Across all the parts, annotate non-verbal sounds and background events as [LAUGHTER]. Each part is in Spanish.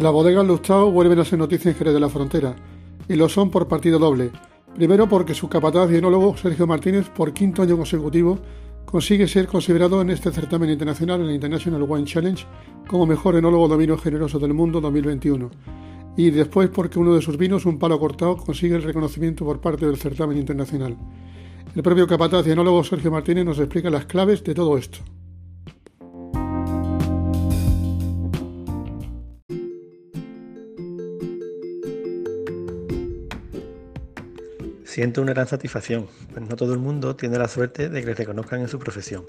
Las bodegas Lustau vuelven a ser noticia en Jerez de la Frontera, y lo son por partido doble. Primero porque su capataz y enólogo Sergio Martínez, por quinto año consecutivo, consigue ser considerado en este certamen internacional, en el International Wine Challenge, como mejor enólogo de vino generoso del mundo 2021. Y después porque uno de sus vinos, un palo cortado, consigue el reconocimiento por parte del certamen internacional. El propio capataz y enólogo Sergio Martínez nos explica las claves de todo esto. Siento una gran satisfacción, pues no todo el mundo tiene la suerte de que le reconozcan en su profesión.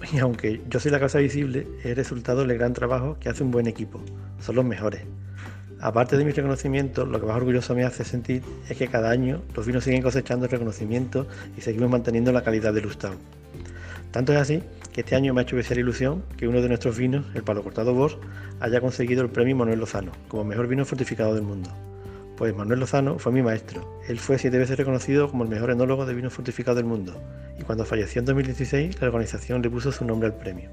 [LAUGHS] Y aunque yo soy la casa visible, es resultado del gran trabajo que hace un buen equipo. Son los mejores. Aparte de mi reconocimiento, lo que más orgulloso me hace sentir es que cada año los vinos siguen cosechando reconocimiento y seguimos manteniendo la calidad del Lustau. Tanto es así que este año me ha hecho especial ilusión que uno de nuestros vinos, el Palo Cortado Bosch, haya conseguido el premio Manuel Lozano como mejor vino fortificado del mundo. Pues Manuel Lozano fue mi maestro. Él fue siete veces reconocido como el mejor enólogo de vino fortificado del mundo. Y cuando falleció en 2016, la organización le puso su nombre al premio.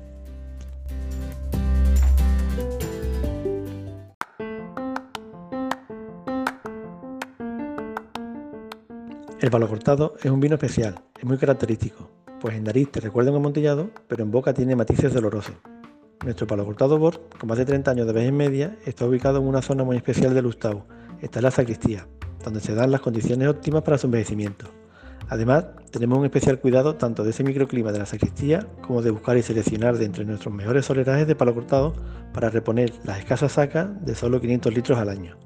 El palo cortado es un vino especial, es muy característico, pues en nariz te recuerda un amontillado, pero en boca tiene matices dolorosos. Nuestro palo cortado Bor, con más de 30 años de vez en media, está ubicado en una zona muy especial de Lustau, está la sacristía, donde se dan las condiciones óptimas para su envejecimiento. Además, tenemos un especial cuidado tanto de ese microclima de la sacristía como de buscar y seleccionar de entre nuestros mejores solerajes de palo cortado para reponer las escasas sacas de solo 500 litros al año.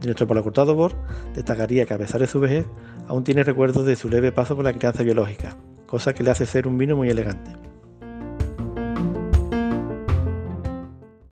De nuestro palo cortado Bor, destacaría que a pesar de su vejez, aún tiene recuerdos de su leve paso por la crianza biológica, cosa que le hace ser un vino muy elegante.